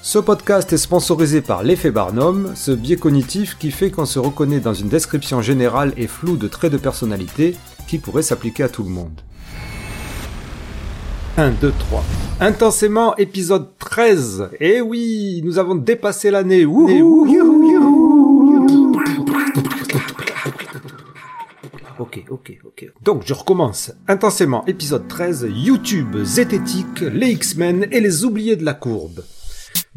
Ce podcast est sponsorisé par l'effet Barnum, ce biais cognitif qui fait qu'on se reconnaît dans une description générale et floue de traits de personnalité qui pourrait s'appliquer à tout le monde. 1, 2, 3. Intensément, épisode 13. Eh oui, nous avons dépassé l'année. Ok, ok, ok. Donc je recommence. Intensément, épisode 13, YouTube, Zététique, les X-Men et les oubliés de la courbe.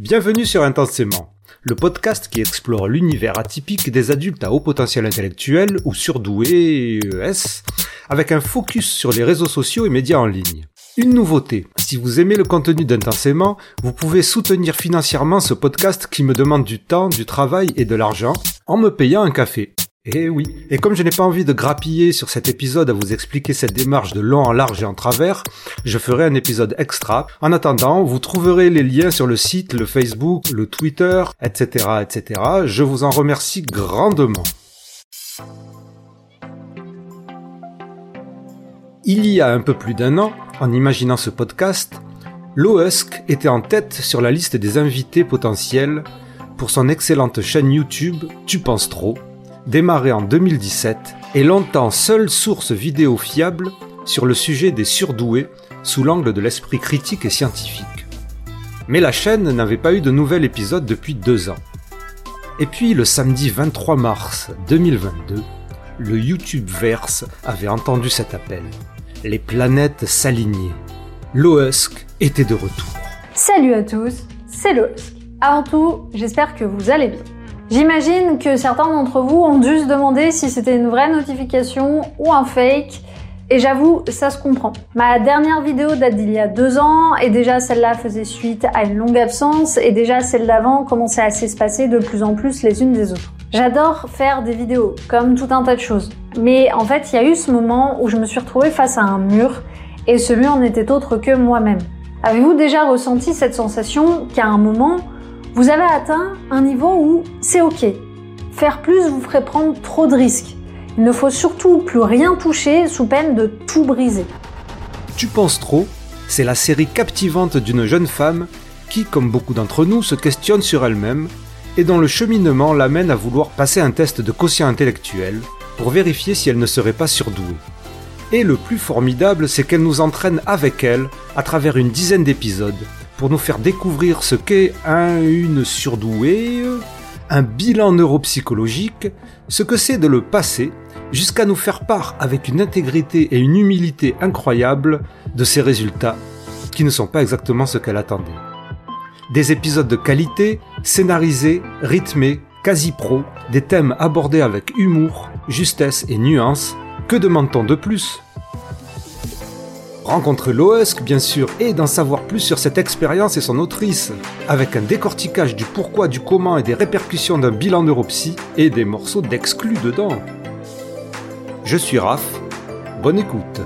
Bienvenue sur Intensément, le podcast qui explore l'univers atypique des adultes à haut potentiel intellectuel ou surdoués ES, avec un focus sur les réseaux sociaux et médias en ligne. Une nouveauté, si vous aimez le contenu d'Intensément, vous pouvez soutenir financièrement ce podcast qui me demande du temps, du travail et de l'argent en me payant un café. Eh oui. Et comme je n'ai pas envie de grappiller sur cet épisode à vous expliquer cette démarche de long en large et en travers, je ferai un épisode extra. En attendant, vous trouverez les liens sur le site, le Facebook, le Twitter, etc., etc. Je vous en remercie grandement. Il y a un peu plus d'un an, en imaginant ce podcast, Lohusk était en tête sur la liste des invités potentiels pour son excellente chaîne YouTube Tu penses trop, démarré en 2017, est longtemps seule source vidéo fiable sur le sujet des surdoués sous l'angle de l'esprit critique et scientifique. Mais la chaîne n'avait pas eu de nouvel épisode depuis deux ans. Et puis le samedi 23 mars 2022, le YouTube Verse avait entendu cet appel. Les planètes s'alignaient. Lohusk était de retour. Salut à tous, c'est Lohusk. Avant tout, j'espère que vous allez bien. J'imagine que certains d'entre vous ont dû se demander si c'était une vraie notification ou un fake. Et j'avoue, ça se comprend. Ma dernière vidéo date d'il y a deux ans, et déjà celle-là faisait suite à une longue absence, et déjà celle d'avant commençait à s'espacer de plus en plus les unes des autres. J'adore faire des vidéos, comme tout un tas de choses. Mais en fait, il y a eu ce moment où je me suis retrouvée face à un mur, et ce mur n'était autre que moi-même. Avez-vous déjà ressenti cette sensation qu'à un moment, vous avez atteint un niveau où c'est ok. Faire plus vous ferait prendre trop de risques. Il ne faut surtout plus rien toucher sous peine de tout briser. Tu penses trop? C'est la série captivante d'une jeune femme qui, comme beaucoup d'entre nous, se questionne sur elle-même et dont le cheminement l'amène à vouloir passer un test de quotient intellectuel pour vérifier si elle ne serait pas surdouée. Et le plus formidable, c'est qu'elle nous entraîne avec elle à travers une dizaine d'épisodes pour nous faire découvrir ce qu'est un, une surdouée, un bilan neuropsychologique, ce que c'est de le passer, jusqu'à nous faire part avec une intégrité et une humilité incroyables de ces résultats qui ne sont pas exactement ce qu'elle attendait. Des épisodes de qualité, scénarisés, rythmés, quasi pro, des thèmes abordés avec humour, justesse et nuance, que demande-t-on de plus? Rencontrer Loesk, bien sûr, et d'en savoir plus sur cette expérience et son autrice, avec un décortiquage du pourquoi, du comment et des répercussions d'un bilan neuropsy et des morceaux d'exclus dedans. Je suis Raph, bonne écoute.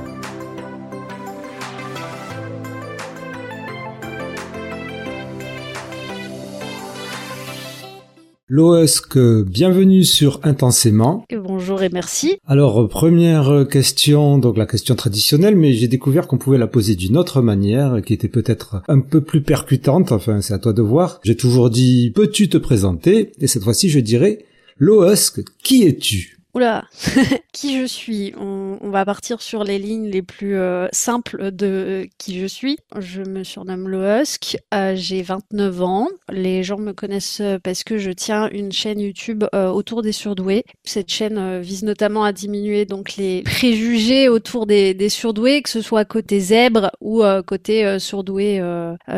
Loesk, bienvenue sur Intensément. Bonjour et merci. Alors, première question, donc la question traditionnelle, mais j'ai découvert qu'on pouvait la poser d'une autre manière, qui était peut-être un peu plus percutante, enfin c'est à toi de voir. J'ai toujours dit, peux-tu te présenter? Et cette fois-ci, je dirais, Loesk, qui es-tu? Oula, qui je suis? On, va partir sur les lignes les plus euh, simples de euh, qui je suis. Je me surnomme Lohusk, euh, j'ai 29 ans. Les gens me connaissent parce que je tiens une chaîne YouTube autour des surdoués. Cette chaîne vise notamment à diminuer donc les préjugés autour des, des surdoués, que ce soit côté zèbre ou côté surdoué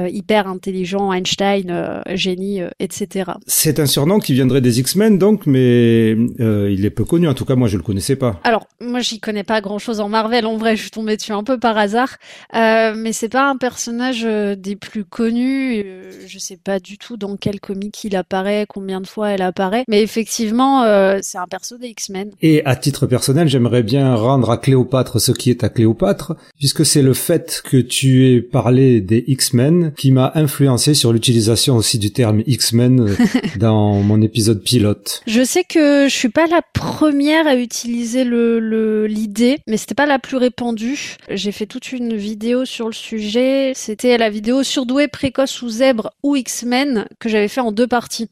hyper intelligent, Einstein, génie, etc. C'est un surnom qui viendrait des X-Men donc, mais il est peu connu en tout cas, moi, je le connaissais pas. Alors, moi, j'y connais pas grand-chose en Marvel. En vrai, je suis tombée dessus un peu par hasard. Euh, mais c'est pas un personnage euh, des plus connus. Euh, je sais pas du tout dans quel comic il apparaît, combien de fois elle apparaît. Mais effectivement, euh, c'est un perso des X-Men. Et à titre personnel, j'aimerais bien rendre à Cléopâtre ce qui est à Cléopâtre, puisque c'est le fait que tu aies parlé des X-Men qui m'a influencé sur l'utilisation aussi du terme X-Men dans mon épisode pilote. Je sais que je suis pas la première première à utiliser le l'idée, mais c'était pas la plus répandue. J'ai fait toute une vidéo sur le sujet. C'était la vidéo surdoué, précoce ou zèbre ou X-Men que j'avais fait en deux parties.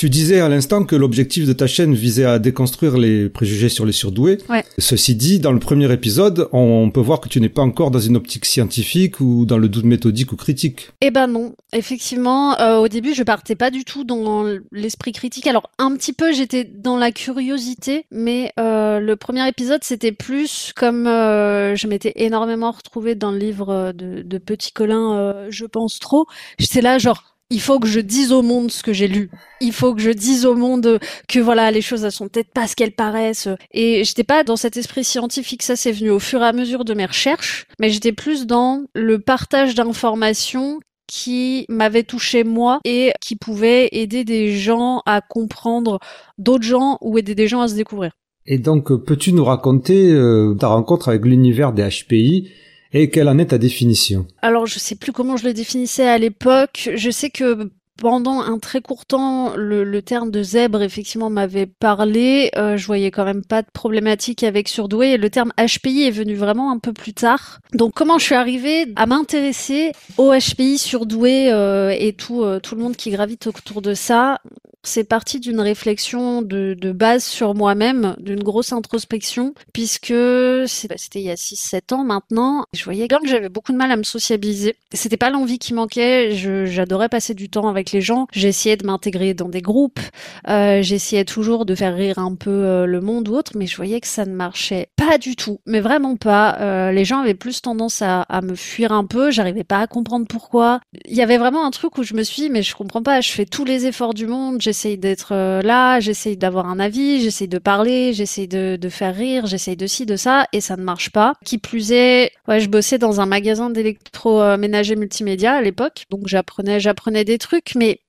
Tu disais à l'instant que l'objectif de ta chaîne visait à déconstruire les préjugés sur les surdoués. Ouais. Ceci dit, dans le premier épisode, on peut voir que tu n'es pas encore dans une optique scientifique ou dans le doute méthodique ou critique. Eh ben non, effectivement, euh, au début, je partais pas du tout dans l'esprit critique. Alors un petit peu, j'étais dans la curiosité, mais euh, le premier épisode, c'était plus comme euh, je m'étais énormément retrouvée dans le livre de, de Petit Colin, je pense trop. J'étais là, genre il faut que je dise au monde ce que j'ai lu. Il faut que je dise au monde que voilà, les choses elles sont peut-être pas ce qu'elles paraissent. Et j'étais pas dans cet esprit scientifique, ça c'est venu au fur et à mesure de mes recherches, mais j'étais plus dans le partage d'informations qui m'avait touché moi et qui pouvait aider des gens à comprendre d'autres gens ou aider des gens à se découvrir. Et donc, peux-tu nous raconter euh, ta rencontre avec l'univers des HPI et quelle en est ta définition? Alors, je sais plus comment je le définissais à l'époque. Je sais que pendant un très court temps, le, terme de zèbre effectivement m'avait parlé. Euh, je voyais quand même pas de problématique avec surdoué. Et le terme HPI est venu vraiment un peu plus tard. Donc comment je suis arrivée à m'intéresser au HPI surdoué euh, et tout euh, tout le monde qui gravite autour de ça? C'est parti d'une réflexion de, base sur moi-même, d'une grosse introspection, puisque bah, c'était il y a 6-7 ans maintenant. Je voyais que j'avais beaucoup de mal à me sociabiliser. C'était pas l'envie qui manquait. J'adorais passer du temps avec les gens. J'essayais de m'intégrer dans des groupes. Euh, J'essayais toujours de faire rire un peu euh, le monde ou autre, mais je voyais que ça ne marchait pas du tout. Mais vraiment pas. Euh, les gens avaient plus tendance à, me fuir un peu. J'arrivais pas à comprendre pourquoi. Il y avait vraiment un truc où je me suis dit, mais je comprends pas. Je fais tous les efforts du monde j'essaye d'être là, j'essaye d'avoir un avis, j'essaye de parler, j'essaye de, faire rire, j'essaye de ci, de ça, et ça ne marche pas. Qui plus est, je bossais dans un magasin d'électroménager multimédia à l'époque, donc j'apprenais des trucs, mais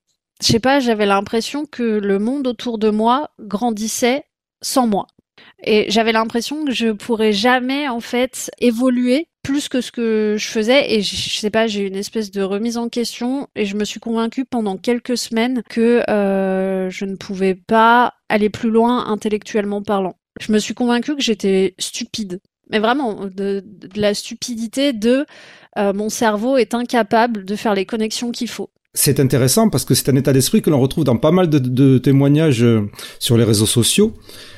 je sais pas, j'avais l'impression que le monde autour de moi grandissait sans moi. Et j'avais l'impression que je pourrais jamais en fait évoluer plus que ce que je faisais et je, sais pas j'ai eu une espèce de remise en question et je me suis convaincue pendant quelques semaines que euh, je ne pouvais pas aller plus loin intellectuellement parlant. Je me suis convaincue que j'étais stupide mais vraiment de, la stupidité de euh, mon cerveau est incapable de faire les connexions qu'il faut. C'est intéressant parce que c'est un état d'esprit que l'on retrouve dans pas mal de, témoignages euh, sur les réseaux sociaux.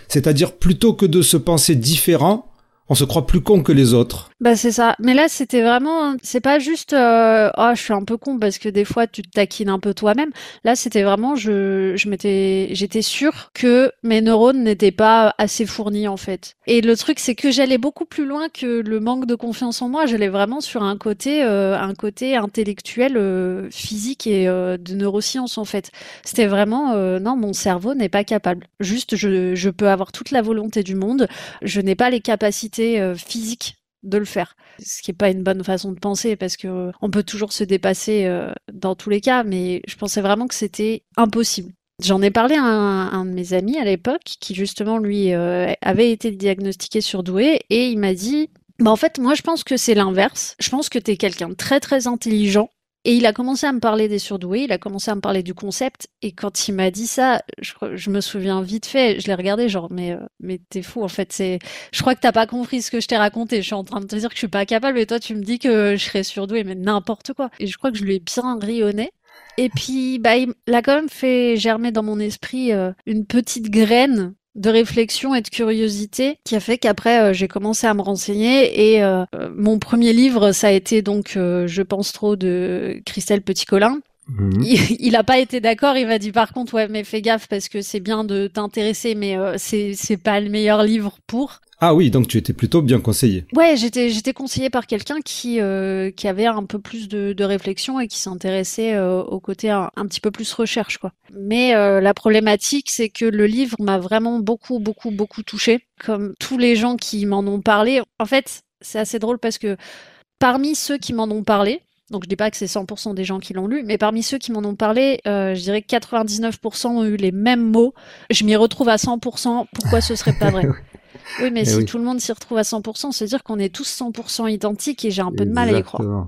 C'est-à-dire plutôt que de se penser différent, on se croit plus con que les autres. Bah c'est ça. Mais là c'était vraiment, c'est pas juste, euh, oh je suis un peu con parce que des fois tu te taquines un peu toi-même. Là c'était vraiment, je, je m'étais, j'étais sûre que mes neurones n'étaient pas assez fournis en fait. Et le truc c'est que j'allais beaucoup plus loin que le manque de confiance en moi. J'allais vraiment sur un côté, euh, un côté intellectuel, euh, physique et de neurosciences en fait. C'était vraiment, non mon cerveau n'est pas capable. Juste je, je peux avoir toute la volonté du monde, je n'ai pas les capacités euh, physique de le faire. Ce qui est pas une bonne façon de penser parce que euh, on peut toujours se dépasser euh, dans tous les cas, mais je pensais vraiment que c'était impossible. J'en ai parlé à un, de mes amis à l'époque qui justement lui avait été diagnostiqué surdoué et il m'a dit bah en fait moi je pense que c'est l'inverse. Je pense que tu es quelqu'un de très très intelligent et il a commencé à me parler des surdoués, il a commencé à me parler du concept, et quand il m'a dit ça, je, me souviens vite fait, je l'ai regardé genre, mais, euh, mais t'es fou, en fait, c'est, je crois que t'as pas compris ce que je t'ai raconté, je suis en train de te dire que je suis pas capable, et toi tu me dis que je serais surdoué, mais n'importe quoi. Et je crois que je lui ai bien rionné. Et puis, bah, il a quand même fait germer dans mon esprit euh, une petite graine de réflexion et de curiosité qui a fait qu'après euh, j'ai commencé à me renseigner et euh, mon premier livre ça a été donc euh, je pense trop de Christelle Petit-Colin mhm. il, a pas été d'accord. Il m'a dit par contre ouais mais fais gaffe parce que c'est bien de t'intéresser mais c'est c'est pas le meilleur livre pour. Ah oui, donc tu étais plutôt bien conseillé. Ouais, j'étais j'étais conseillé par quelqu'un qui euh, qui avait un peu plus de, de réflexion et qui s'intéressait euh, au côté un, petit peu plus recherche quoi. Mais euh, la problématique c'est que le livre m'a vraiment beaucoup beaucoup beaucoup touché comme tous les gens qui m'en ont parlé. En fait, c'est assez drôle parce que parmi ceux qui m'en ont parlé, donc je dis pas que c'est 100% des gens qui l'ont lu, mais parmi ceux qui m'en ont parlé, euh, je dirais que 99% ont eu les mêmes mots. Je m'y retrouve à 100%. Pourquoi ce serait pas vrai? Oui, mais Eh si oui. tout le monde s'y retrouve à 100%, c'est dire qu'on est tous 100% identiques et j'ai un peu de mal à y croire.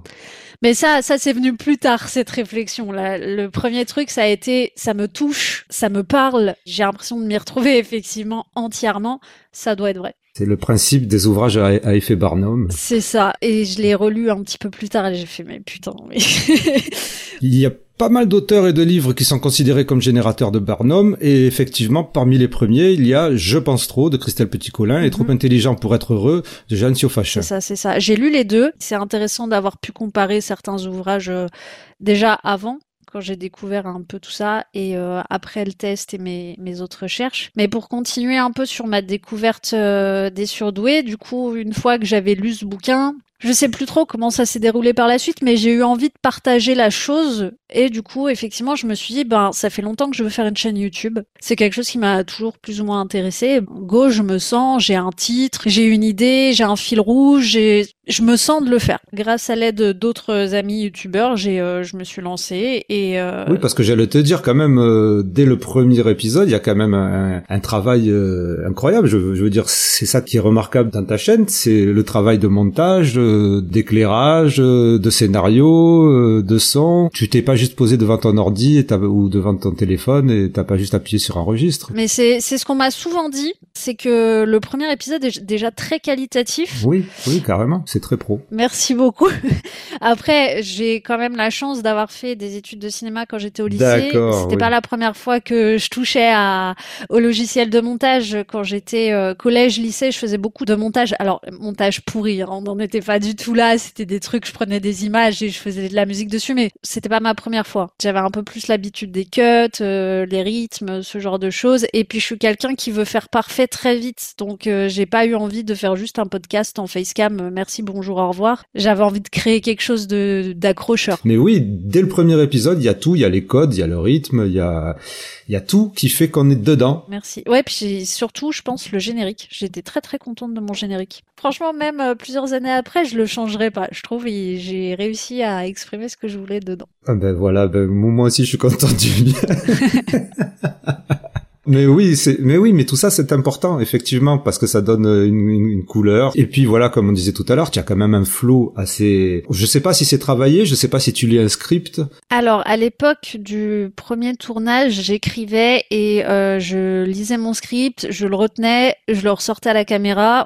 Mais ça, ça c'est venu plus tard cette réflexion. Là, le premier truc, ça a été, ça me touche, ça me parle. J'ai l'impression de m'y retrouver effectivement entièrement. Ça doit être vrai. C'est le principe des ouvrages à, à effet Barnum. C'est ça. Et je l'ai relu un petit peu plus tard et j'ai fait, mais putain, mais... Il y a pas mal d'auteurs et de livres qui sont considérés comme générateurs de Barnum, et effectivement, parmi les premiers, il y a Je pense trop de Christelle Petit-Colin et Mhm. Trop intelligent pour être heureux de Jeanne Siofachin. C'est ça, c'est ça. J'ai lu les deux. C'est intéressant d'avoir pu comparer certains ouvrages euh, déjà avant quand j'ai découvert un peu tout ça et euh, après le test et mes, mes autres recherches. Mais pour continuer un peu sur ma découverte euh, des surdoués, du coup, une fois que j'avais lu ce bouquin, je sais plus trop comment ça s'est déroulé par la suite, mais j'ai eu envie de partager la chose et du coup, effectivement, je me suis dit, ben, ça fait longtemps que je veux faire une chaîne YouTube. C'est quelque chose qui m'a toujours plus ou moins intéressé. Go, je me sens, j'ai un titre, j'ai une idée, j'ai un fil rouge, j'ai, je me sens de le faire. Grâce à l'aide d'autres amis YouTubeurs, j'ai, euh, je me suis lancée et euh, Oui, parce que j'allais te dire quand même, euh, dès le premier épisode, il y a quand même un, un travail euh, incroyable. Je, veux- dire, c'est ça qui est remarquable dans ta chaîne, c'est le travail de montage, d'éclairage, euh, de scénario, euh, de son. Tu t'es pas juste posé devant ton ordi et ou devant ton téléphone et t'as pas juste appuyé sur un registre. Mais c'est c'est ce qu'on m'a souvent dit, c'est que le premier épisode est déjà très qualitatif. Oui, oui, carrément. C'est très pro. Merci beaucoup. Après, j'ai quand même la chance d'avoir fait des études de cinéma quand j'étais au lycée. C'était oui. pas la première fois que je touchais à, au logiciel de montage. Quand j'étais euh, collège, lycée, je faisais beaucoup de montage. Alors, montage pourri, hein, on n'en était pas du tout là. C'était des trucs, je prenais des images et je faisais de la musique dessus, mais c'était pas ma première fois. J'avais un peu plus l'habitude des cuts, euh, les rythmes, ce genre de choses. Et puis, je suis quelqu'un qui veut faire parfait très vite. Donc, euh, j'ai pas eu envie de faire juste un podcast en facecam. euh, Merci, bonjour, au revoir. J'avais envie de créer quelque chose de d'accrocheur. Mais oui, dès le premier épisode, il y a tout, il y a les codes, il y a le rythme, il y a, il y a tout qui fait qu'on est dedans. Merci. Ouais, puis surtout, je pense, le générique. J'étais très très contente de mon générique. Franchement, même euh, plusieurs années après, je le changerai pas. Je trouve j'ai réussi à exprimer ce que je voulais dedans. Ah ben voilà, ben moi aussi je suis content du bien. Mais oui, c'est, mais oui, mais tout ça c'est important effectivement parce que ça donne une, une- une couleur. Et puis voilà, comme on disait tout à l'heure, tu as quand même un flow assez. Je sais pas si c'est travaillé, je sais pas si tu lis un script. Alors, à l'époque du premier tournage, j'écrivais et euh, je lisais mon script, je le retenais, je le ressortais à la caméra,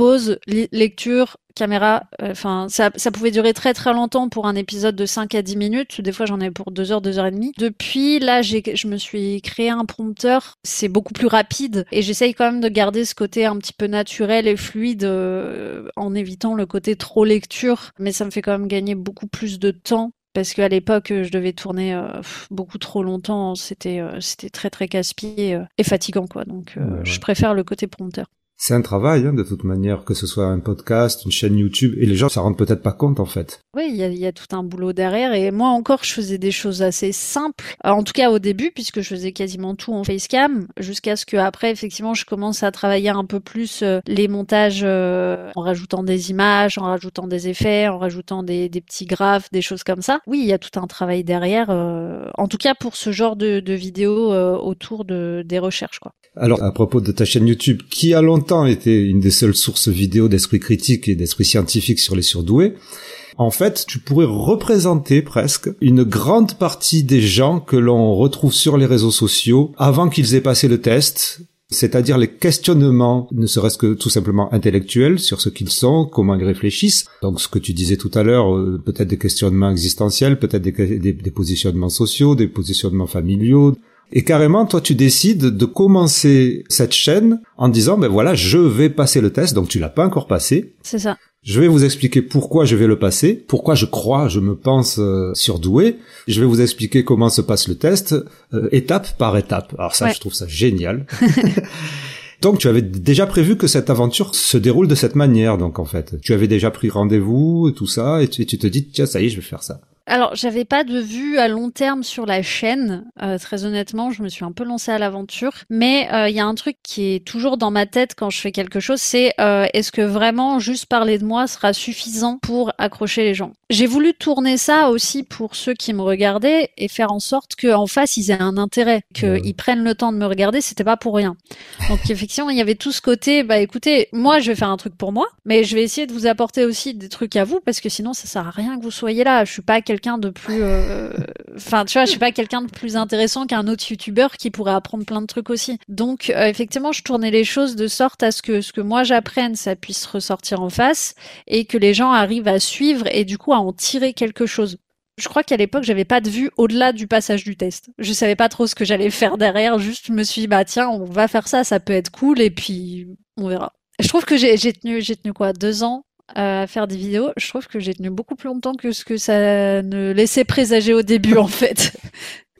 pause, lecture, caméra. euh, Enfin, ça, ça pouvait durer très très longtemps pour un épisode de 5 à 10 minutes. Des fois, j'en ai pour 2 heures, 2 heures et demie. Depuis, là, je me suis créé un prompteur. C'est beaucoup plus rapide et j'essaye quand même de garder ce côté un petit peu naturel et fluide euh, en évitant le côté trop lecture. Mais ça me fait quand même gagner beaucoup plus de temps parce qu'à l'époque je devais tourner euh, beaucoup trop longtemps, c'était euh, c'était très très casse-pied euh, et fatigant quoi. Donc Ouais, ouais. je préfère le côté prompteur. C'est un travail hein, de toute manière, que ce soit un podcast, une chaîne YouTube, et les gens s'en rendent peut-être pas compte en fait. Oui, il y a, il y a tout un boulot derrière et moi encore je faisais des choses assez simples, Euh, en tout cas au début puisque je faisais quasiment tout en facecam, jusqu'à ce que après effectivement je commence à travailler un peu plus euh, les montages euh, en rajoutant des images, en rajoutant des effets, en rajoutant des, des petits graphes, des choses comme ça. Oui, il y a tout un travail derrière, euh, en tout cas pour ce genre de, de vidéos euh, autour de, des recherches quoi. Alors, à propos de ta chaîne YouTube, qui a longtemps été une des seules sources vidéo d'esprit critique et d'esprit scientifique sur les surdoués, en fait, tu pourrais représenter presque une grande partie des gens que l'on retrouve sur les réseaux sociaux avant qu'ils aient passé le test, c'est-à-dire les questionnements, ne serait-ce que tout simplement intellectuels sur ce qu'ils sont, comment ils réfléchissent. Donc ce que tu disais tout à l'heure, euh, peut-être des questionnements existentiels, peut-être des, des- des positionnements sociaux, des positionnements familiaux. Et carrément, toi, tu décides de commencer cette chaîne en disant, ben voilà, je vais passer le test, donc tu l'as pas encore passé. C'est ça. Je vais vous expliquer pourquoi je vais le passer, pourquoi je crois, je me pense euh, surdoué. Je vais vous expliquer comment se passe le test, euh, étape par étape. Alors ça, Ouais. je trouve ça génial. donc tu avais déjà prévu que cette aventure se déroule de cette manière, donc en fait. Tu avais déjà pris rendez-vous et tout ça, et tu, et tu te dis, tiens, ça y est, je vais faire ça. Alors, j'avais pas de vue à long terme sur la chaîne. Euh, très honnêtement, je me suis un peu lancée à l'aventure. Mais euh, il y a un truc qui est toujours dans ma tête quand je fais quelque chose, c'est euh, est-ce que vraiment juste parler de moi sera suffisant pour accrocher les gens? J'ai voulu tourner ça aussi pour ceux qui me regardaient et faire en sorte qu'en face ils aient un intérêt, qu'ils prennent le temps de me regarder. C'était pas pour rien. Donc effectivement, il y avait tout ce côté. Bah écoutez, moi je vais faire un truc pour moi, mais je vais essayer de vous apporter aussi des trucs à vous parce que sinon ça sert à rien que vous soyez là. Je suis pas quelqu'un de plus, euh, enfin, tu vois, je suis pas quelqu'un de plus intéressant qu'un autre youtubeur qui pourrait apprendre plein de trucs aussi. Donc, euh, effectivement, je tournais les choses de sorte à ce que ce que moi j'apprenne, ça puisse ressortir en face et que les gens arrivent à suivre et du coup à en tirer quelque chose. Je crois qu'à l'époque, j'avais pas de vue au-delà du passage du test. Je savais pas trop ce que j'allais faire derrière. Juste, je me suis dit, bah tiens, on va faire ça, ça peut être cool, et puis on verra. Je trouve que j'ai tenu, j'ai tenu quoi, deux ans à faire des vidéos, je trouve que j'ai tenu beaucoup plus longtemps que ce que ça ne laissait présager au début en fait.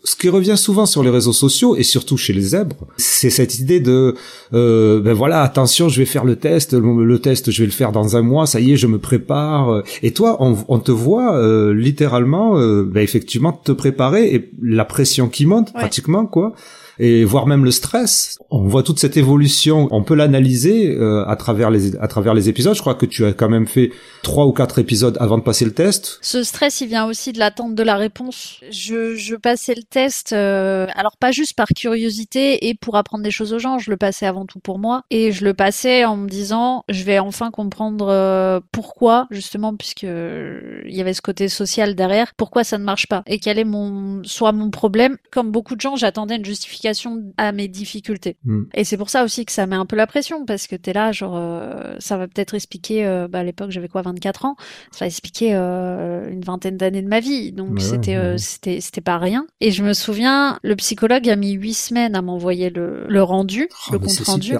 Ce qui revient souvent sur les réseaux sociaux et surtout chez les zèbres, c'est cette idée de euh, ben voilà attention je vais faire le test, le, test je vais le faire dans un mois, ça y est je me prépare. Et toi on, te voit euh, littéralement euh, ben effectivement te préparer et la pression qui monte pratiquement quoi et voire même le stress. On voit toute cette évolution, on peut l'analyser euh, à travers les à travers les épisodes. Je crois que tu as quand même fait trois ou quatre épisodes avant de passer le test. Ce stress, il vient aussi de l'attente de la réponse. Je, je passais le test, euh, alors pas juste par curiosité et pour apprendre des choses aux gens, je le passais avant tout pour moi et je le passais en me disant, je vais enfin comprendre euh, pourquoi justement puisque il y avait ce côté social derrière, pourquoi ça ne marche pas et quel est mon soit mon problème. Comme beaucoup de gens, j'attendais une justification à mes difficultés. Hmm. Et c'est pour ça aussi que ça met un peu la pression parce que t'es là, genre, euh, ça va peut-être expliquer, euh, bah, à l'époque j'avais quoi, 24 ans, ça va expliquer euh, une vingtaine d'années de ma vie. Donc c'était, c'était, c'était pas rien. Et je me souviens, le psychologue a mis huit semaines à m'envoyer le, le rendu, oh, le compte rendu.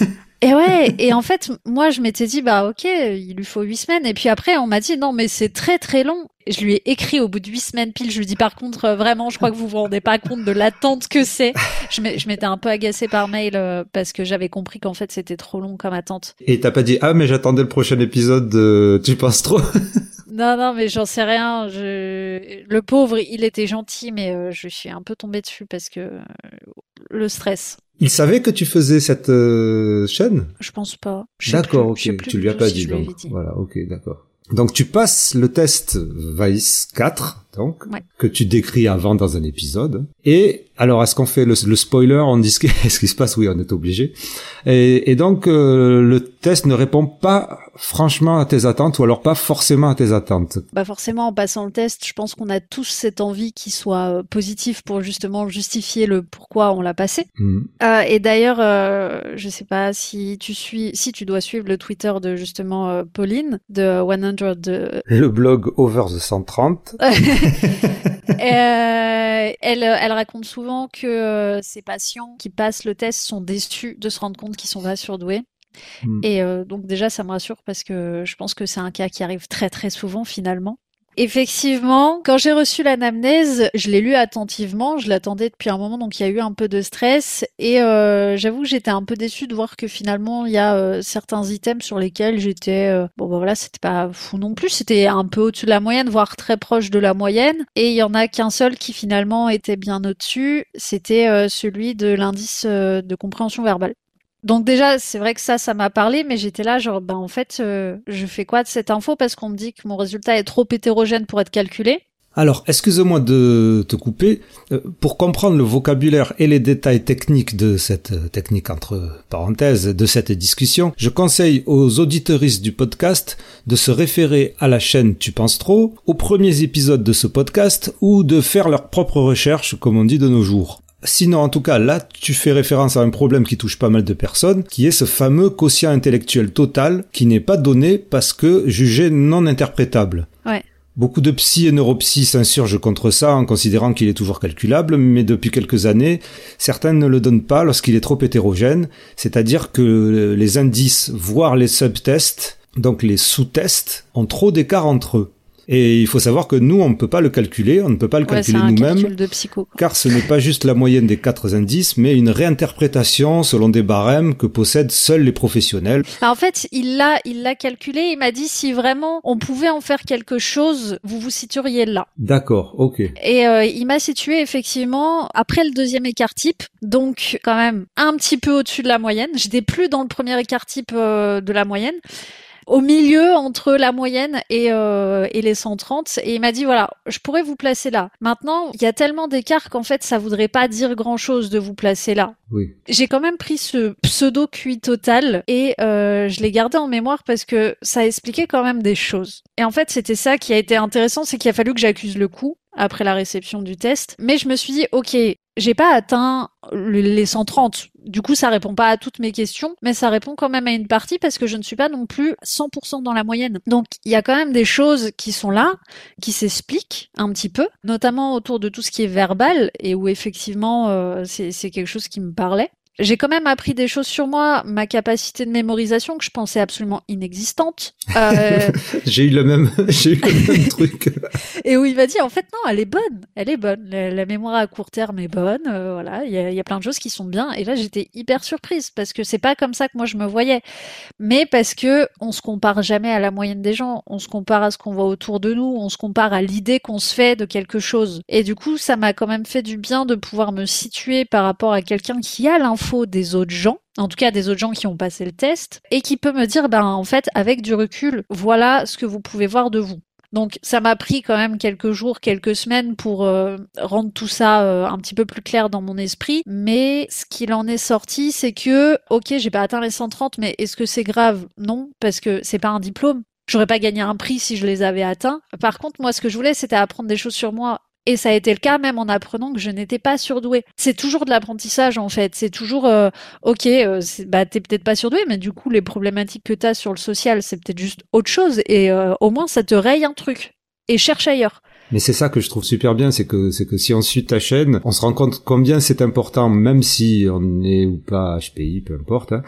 Et ouais, et en fait, moi, je m'étais dit, bah ok, il lui faut huit semaines. Et puis après, on m'a dit, non, mais c'est très très long. Je lui ai écrit au bout de huit semaines pile. Je lui dis, par contre, euh, vraiment, je crois que vous vous rendez pas compte de l'attente que c'est. Je m'étais un peu agacée par mail euh, parce que j'avais compris qu'en fait, c'était trop long comme attente. Et t'as pas dit, ah, mais j'attendais le prochain épisode de Tu penses trop? Non, non, mais j'en sais rien. Je... Le pauvre, il était gentil, mais euh, je suis un peu tombée dessus parce que le stress. Il savait que tu faisais cette euh, chaîne? Je pense pas. D'accord, ok. Tu lui as pas dit, donc. Voilà, ok, d'accord. Donc tu passes le test Vice 4, donc, que tu décris avant dans un épisode. Et alors, est-ce qu'on fait le, spoiler On dit ce qui, se passe? Oui, on est obligé. Et, donc, euh, le test ne répond pas franchement à tes attentes, ou alors pas forcément à tes attentes? Bah forcément, en passant le test, je pense qu'on a tous cette envie qui soit euh, positive pour justement justifier le pourquoi on l'a passé. Hmm. Euh, et d'ailleurs, euh, je sais pas si tu suis, si tu dois suivre le Twitter de justement euh, Pauline de 100. De... Le blog Over the 130. elle, elle raconte souvent que ses patients qui passent le test sont déçus de se rendre compte qu'ils sont pas surdoués. Hmm. Et euh, donc déjà, ça me rassure parce que je pense que c'est un cas qui arrive très très souvent finalement. Effectivement, quand j'ai reçu l'anamnèse, je l'ai lu attentivement, je l'attendais depuis un moment, donc il y a eu un peu de stress. Et euh, j'avoue que j'étais un peu déçue de voir que finalement, il y a euh, certains items sur lesquels j'étais... bon, bah voilà, c'était pas fou non plus, c'était un peu au-dessus de la moyenne, voire très proche de la moyenne. Et il y en a qu'un seul qui finalement était bien au-dessus, c'était celui de l'indice de compréhension verbale. Donc déjà, c'est vrai que ça, ça m'a parlé, mais j'étais là, genre, ben en fait, euh, je fais quoi de cette info? Parce qu'on me dit que mon résultat est trop hétérogène pour être calculé. Alors, excuse-moi de te couper. Euh, pour comprendre le vocabulaire et les détails techniques de cette euh, technique entre parenthèses de cette discussion, je conseille aux auditeuristes du podcast de se référer à la chaîne Tu penses trop, aux premiers épisodes de ce podcast ou de faire leurs propres recherches, comme on dit de nos jours. Sinon, en tout cas, là, tu fais référence à un problème qui touche pas mal de personnes, qui est ce fameux quotient intellectuel total qui n'est pas donné parce que jugé non interprétable. Ouais. Beaucoup de psy et neuropsy s'insurgent contre ça en considérant qu'il est toujours calculable, mais depuis quelques années, certains ne le donnent pas lorsqu'il est trop hétérogène, c'est-à-dire que les indices, voire les subtests, donc les sous-tests, ont trop d'écart entre eux. Et il faut savoir que nous, on ne peut pas le calculer, on ne peut pas le Ouais, calculer nous-mêmes. calcul. Car ce n'est pas juste la moyenne des quatre indices, mais une réinterprétation selon des barèmes que possèdent seuls les professionnels. Bah, en fait, il l'a, il l'a calculé. Il m'a dit si vraiment on pouvait en faire quelque chose, vous vous situeriez là. D'accord, ok. Et euh, il m'a situé effectivement après le deuxième écart type, donc quand même un petit peu au-dessus de la moyenne. J'étais plus dans le premier écart type euh, de la moyenne. Au milieu entre la moyenne et, euh, et les 130 et il m'a dit voilà je pourrais vous placer là. Maintenant il y a tellement d'écart qu'en fait ça voudrait pas dire grand chose de vous placer là. Oui. J'ai quand même pris ce pseudo QI total et euh, je l'ai gardé en mémoire parce que ça expliquait quand même des choses. Et en fait, c'était ça qui a été intéressant, c'est qu'il a fallu que j'accuse le coup après la réception du test. Mais je me suis dit, ok, j'ai pas atteint le- les 130. Du coup, ça répond pas à toutes mes questions, mais ça répond quand même à une partie parce que je ne suis pas non plus 100% dans la moyenne. Donc, il y a quand même des choses qui sont là, qui s'expliquent un petit peu, notamment autour de tout ce qui est verbal et où effectivement, euh, c'est quelque chose qui me parlait. J'ai quand même appris des choses sur moi, ma capacité de mémorisation que je pensais absolument inexistante. Euh, J'ai eu le même, j'ai eu le même truc. et où il m'a dit en fait non, elle est bonne, elle est bonne. La, la mémoire à court terme est bonne. euh, voilà, il y a, y a plein de choses qui sont bien. Et là j'étais hyper surprise parce que c'est pas comme ça que moi je me voyais, mais parce que on se compare jamais à la moyenne des gens. On se compare à ce qu'on voit autour de nous. On se compare à l'idée qu'on se fait de quelque chose. Et du coup ça m'a quand même fait du bien de pouvoir me situer par rapport à quelqu'un qui a l'info des autres gens en tout cas des autres gens qui ont passé le test, et qui peut me dire, ben en fait, avec du recul, voilà ce que vous pouvez voir de vous. Donc ça m'a pris quand même quelques jours, quelques semaines pour euh, rendre tout ça euh, un petit peu plus clair dans mon esprit. Mais ce qu'il en est sorti, c'est que, ok, j'ai pas atteint les 130, mais est-ce que c'est grave? Non, parce que c'est pas un diplôme. J'aurais pas gagné un prix si je les avais atteints. Par contre, moi, ce que je voulais, c'était apprendre des choses sur moi et ça a été le cas même en apprenant que je n'étais pas surdouée. C'est toujours de l'apprentissage en fait. C'est toujours euh, ok, euh, bah t'es peut-être pas surdouée, mais du coup les problématiques que t'as sur le social, c'est peut-être juste autre chose. Et euh, au moins ça te raye un truc. Et cherche ailleurs. Mais c'est ça que je trouve super bien, c'est que c'est que si on suit ta chaîne, on se rend compte combien c'est important, même si on est ou pas HPI, peu importe. hein.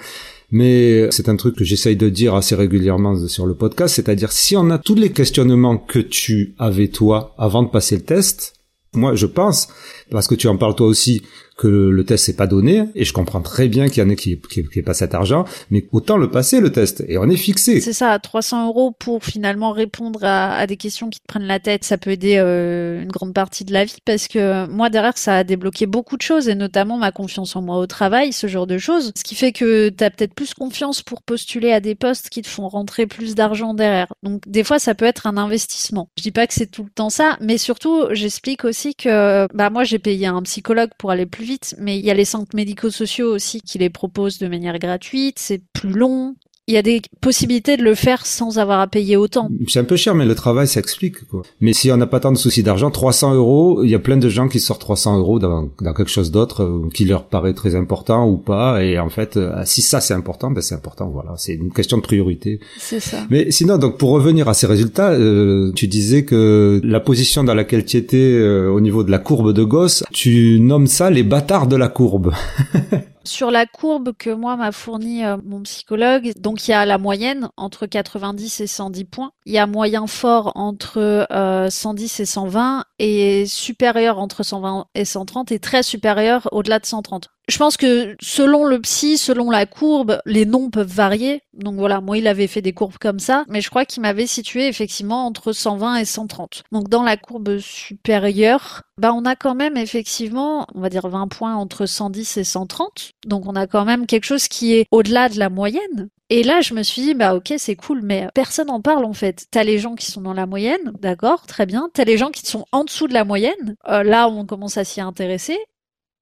Mais c'est un truc que j'essaye de dire assez régulièrement sur le podcast, c'est-à-dire si on a tous les questionnements que tu avais toi avant de passer le test, moi je pense, parce que tu en parles toi aussi, que le test c'est pas donné, et je comprends très bien qu'il y en ait qui, qui, qui pas cet argent, mais autant le passer le test, et on est fixé. C'est ça, 300 euros pour finalement répondre à, à des questions qui te prennent la tête, ça peut aider euh, une grande partie de la vie parce que moi derrière ça a débloqué beaucoup de choses et notamment ma confiance en moi au travail, ce genre de choses, ce qui fait que tu as peut-être plus confiance pour postuler à des postes qui te font rentrer plus d'argent derrière. Donc des fois ça peut être un investissement. Je dis pas que c'est tout le temps ça, mais surtout j'explique aussi que bah moi j'ai payé un psychologue pour aller plus vite, mais il y a les centres médico-sociaux aussi qui les proposent de manière gratuite, c'est plus long, il y a des possibilités de le faire sans avoir à payer autant. C'est un peu cher, mais le travail s'explique, quoi. Mais si on n'a pas tant de soucis d'argent, 300 euros, il y a plein de gens qui sortent 300 euros dans, dans quelque chose d'autre euh, qui leur paraît très important ou pas. Et en fait, euh, si ça c'est important, ben c'est important, voilà. C'est une question de priorité. C'est ça. Mais sinon, donc pour revenir à ces résultats, euh, tu disais que la position dans laquelle tu étais au niveau de la courbe de Gauss, tu nommes ça les bâtards de la courbe. Sur la courbe que moi m'a fourni euh, mon psychologue, donc il y a la moyenne entre 90 et 110 points, il y a moyen fort entre euh, 110 et 120 et supérieur entre 120 et 130 et très supérieur au-delà de 130. Je pense que selon le psy, selon la courbe, les noms peuvent varier. Donc voilà, moi il avait fait des courbes comme ça, mais je crois qu'il m'avait situé effectivement entre 120 et 130. Donc dans la courbe supérieure, bah on a quand même effectivement, on va dire 20 points entre 110 et 130. Donc on a quand même quelque chose qui est au-delà de la moyenne. Et là, je me suis dit, bah ok, c'est cool, mais personne n'en parle en fait. T'as les gens qui sont dans la moyenne, d'accord, très bien. T'as les gens qui sont en dessous de la moyenne. Euh, là, on commence à s'y intéresser.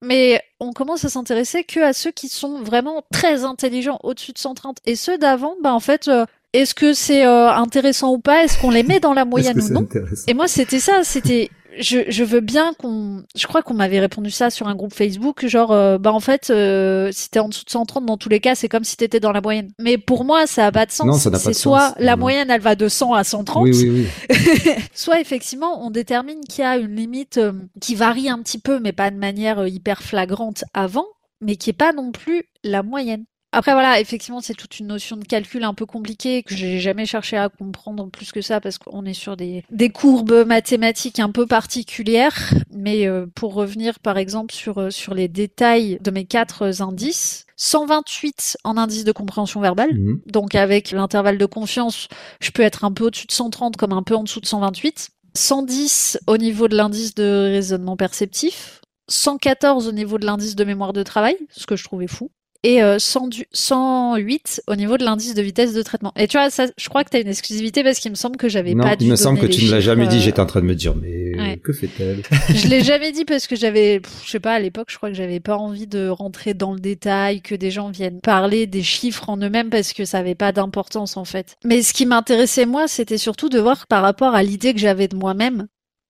Mais on commence à s'intéresser que à ceux qui sont vraiment très intelligents au-dessus de 130. Et ceux d'avant, bah en fait, euh, est-ce que c'est euh, intéressant ou pas? Est-ce qu'on les met dans la moyenne ou non? et moi, c'était ça, c'était, je, je veux bien qu'on, je crois qu'on m'avait répondu ça sur un groupe Facebook, genre, euh, bah en fait, euh, si t'es en dessous de 130, dans tous les cas, c'est comme si t'étais dans la moyenne. Mais pour moi, ça a pas de sens. Non, ça n'a pas c'est de soit sens. la Non. moyenne, elle va de 100 à 130, Oui, oui, oui. soit effectivement, on détermine qu'il y a une limite euh, qui varie un petit peu, mais pas de manière euh, hyper flagrante avant, mais qui est pas non plus la moyenne. Après voilà, effectivement, c'est toute une notion de calcul un peu compliquée que j'ai jamais cherché à comprendre plus que ça parce qu'on est sur des, des courbes mathématiques un peu particulières. Mais euh, pour revenir par exemple sur euh, sur les détails de mes quatre indices, 128 en indice de compréhension verbale. Mhm. Donc avec l'intervalle de confiance, je peux être un peu au-dessus de 130 comme un peu en dessous de 128. 110 au niveau de l'indice de raisonnement perceptif. 114 au niveau de l'indice de mémoire de travail, ce que je trouvais fou et euh, 100 du- 108 au niveau de l'indice de vitesse de traitement. Et tu vois, ça, je crois que tu as une exclusivité parce qu'il me semble que j'avais pas dû il me semble que tu ne l'as jamais dit. euh, J'étais en train de me dire, mais Ouais. que fait-elle? Je l'ai jamais dit parce que j'avais, je sais pas, à l'époque, je crois que j'avais pas envie de rentrer dans le détail, que des gens viennent parler des chiffres en eux-mêmes parce que ça avait pas d'importance en fait. Mais ce qui m'intéressait moi, c'était surtout de voir par rapport à l'idée que j'avais de moi-même,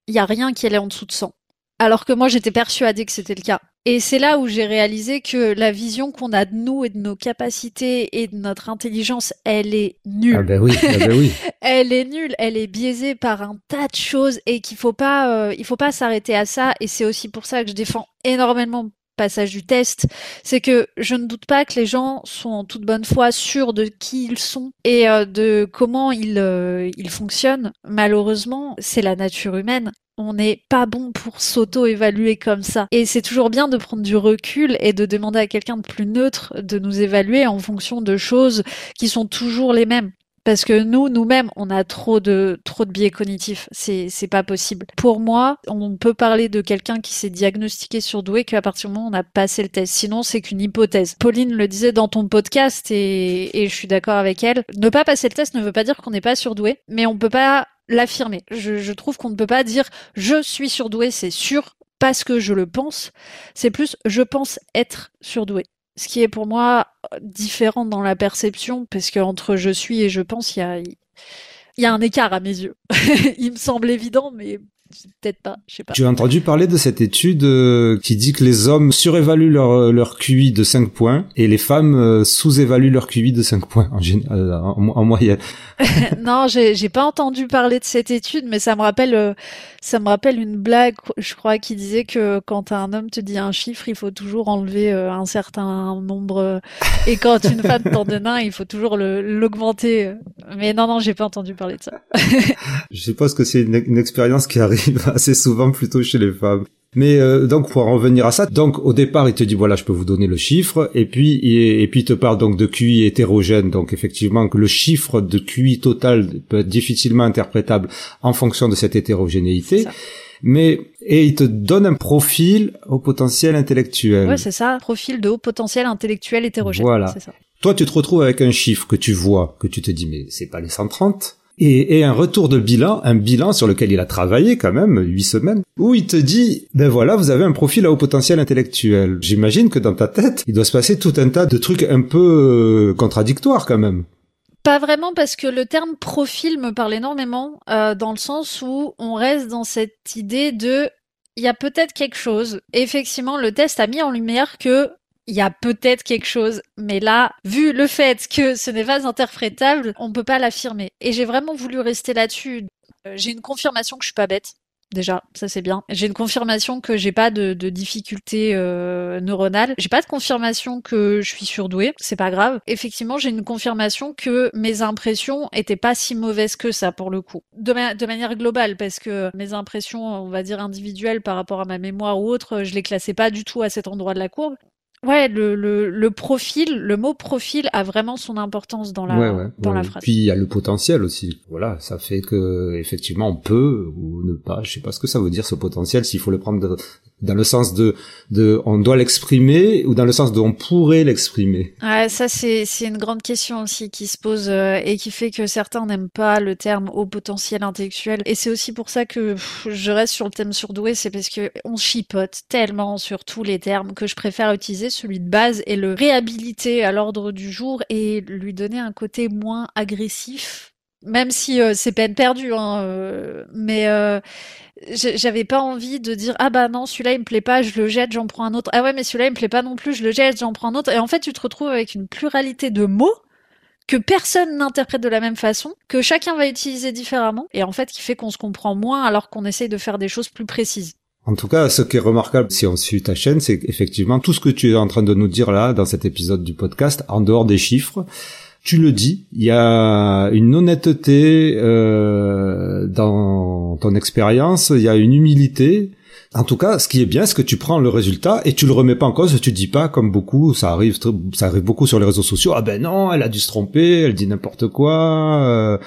il y a rien qui allait en dessous de 100. Alors que moi, j'étais persuadée que c'était le cas. Et c'est là où j'ai réalisé que la vision qu'on a de nous et de nos capacités et de notre intelligence, elle est nulle Ah ben oui, ah ben oui. elle est nulle, elle est biaisée par un tas de choses et qu'il faut pas, euh, il faut pas s'arrêter à ça. Et c'est aussi pour ça que je défends énormément le passage du test. C'est que je ne doute pas que les gens sont en toute bonne foi sûrs de qui ils sont et euh, de comment ils, euh, ils fonctionnent. Malheureusement, c'est la nature humaine. On n'est pas bon pour s'auto-évaluer comme ça. Et c'est toujours bien de prendre du recul et de demander à quelqu'un de plus neutre de nous évaluer en fonction de choses qui sont toujours les mêmes. Parce que nous, nous-mêmes, on a trop de trop de biais cognitifs. C'est c'est pas possible. Pour moi, on peut parler de quelqu'un qui s'est diagnostiqué surdoué qu'à partir du moment où on a passé le test. Sinon, c'est qu'une hypothèse. Pauline le disait dans ton podcast et, et je suis d'accord avec elle. Ne pas passer le test ne veut pas dire qu'on n'est pas surdoué, mais on peut pas l'affirmer. Je, trouve qu'on ne peut pas dire je suis surdoué, c'est sûr parce que je le pense. C'est plus je pense être surdoué ce qui est pour moi différent dans la perception, parce que entre je suis et je pense, il y a un écart à mes yeux. il me semble évident, mais peut-être pas, je sais pas. Tu as entendu parler de cette étude euh, qui dit que les hommes surévaluent leur, leur QI de 5 points et les femmes euh, sous-évaluent leur QI de 5 points en, euh, en, en moyenne. non, j'ai pas entendu parler de cette étude, mais ça me rappelle, euh, ça me rappelle une blague, je crois, qui disait que quand un homme te dit un chiffre, il faut toujours enlever euh, un certain nombre, euh, et quand une femme t'en donne un, il faut toujours l'augmenter. Mais non, non, j'ai pas entendu parler de ça. Je suppose que c'est une, une expérience qui arrive assez souvent plutôt chez les femmes. Mais euh, donc pour en revenir à ça, donc au départ il te dit voilà je peux vous donner le chiffre et puis et, et puis il te parle donc de QI hétérogène donc effectivement que le chiffre de QI total peut être difficilement interprétable en fonction de cette hétérogénéité. Mais et il te donne un profil au potentiel intellectuel. Ouais, c'est ça, profil de haut potentiel intellectuel hétérogène. Voilà. Ça. Toi, tu te retrouves avec un chiffre que tu vois, que tu te dis, mais c'est pas les 130. Et, et un retour de bilan, un bilan sur lequel il a travaillé quand même, huit semaines, où il te dit, ben voilà, vous avez un profil à haut potentiel intellectuel. J'imagine que dans ta tête, il doit se passer tout un tas de trucs un peu euh, contradictoires quand même. Pas vraiment parce que le terme profil me parle énormément euh, dans le sens où on reste dans cette idée de il y a peut-être quelque chose. Effectivement, le test a mis en lumière que il y a peut-être quelque chose, mais là, vu le fait que ce n'est pas interprétable, on peut pas l'affirmer. Et j'ai vraiment voulu rester là-dessus. Euh, J'ai une confirmation que je suis pas bête. Déjà, ça c'est bien. J'ai une confirmation que j'ai pas de, de difficultés euh, neuronales. J'ai pas de confirmation que je suis surdouée. C'est pas grave. Effectivement, j'ai une confirmation que mes impressions étaient pas si mauvaises que ça pour le coup. De, de manière globale, parce que mes impressions, on va dire individuelles par rapport à ma mémoire ou autre, je les classais pas du tout à cet endroit de la courbe. Ouais, le, le, le profil, le mot profil a vraiment son importance dans la, ouais, ouais, dans ouais. la phrase. Puis il y a le potentiel aussi. Voilà, ça fait que effectivement on peut ou ne pas. Je sais pas ce que ça veut dire ce potentiel. S'il faut le prendre de- dans le sens de, de on doit l'exprimer ou dans le sens de on pourrait l'exprimer? Ouais, ça c'est c'est une grande question aussi qui se pose euh, et qui fait que certains n'aiment pas le terme haut potentiel intellectuel et c'est aussi pour ça que je reste sur le thème surdoué, c'est parce que on chipote tellement sur tous les termes que je préfère utiliser celui de base et le réhabiliter à l'ordre du jour et lui donner un côté moins agressif. Même si euh, c'est peine perdue, hein, euh, mais euh, j'avais pas envie de dire ah bah non celui-là il me plaît pas je le jette j'en prends un autre. Ah ouais mais celui-là il me plaît pas non plus je le jette j'en prends un autre. Et en fait tu te retrouves avec une pluralité de mots que personne n'interprète de la même façon que chacun va utiliser différemment et en fait qui fait qu'on se comprend moins alors qu'on essaye de faire des choses plus précises. En tout cas, ce qui est remarquable si on suit ta chaîne, c'est effectivement tout ce que tu es en train de nous dire là, dans cet épisode du podcast, en dehors des chiffres, tu le dis, il y a une honnêteté euh, dans ton expérience, il y a une humilité. En tout cas, ce qui est bien, c'est que tu prends le résultat et tu le remets pas en cause. Tu dis pas comme beaucoup, ça arrive, ça arrive beaucoup sur les réseaux sociaux. Ah ben non, elle a dû se tromper, elle dit n'importe quoi. Euh.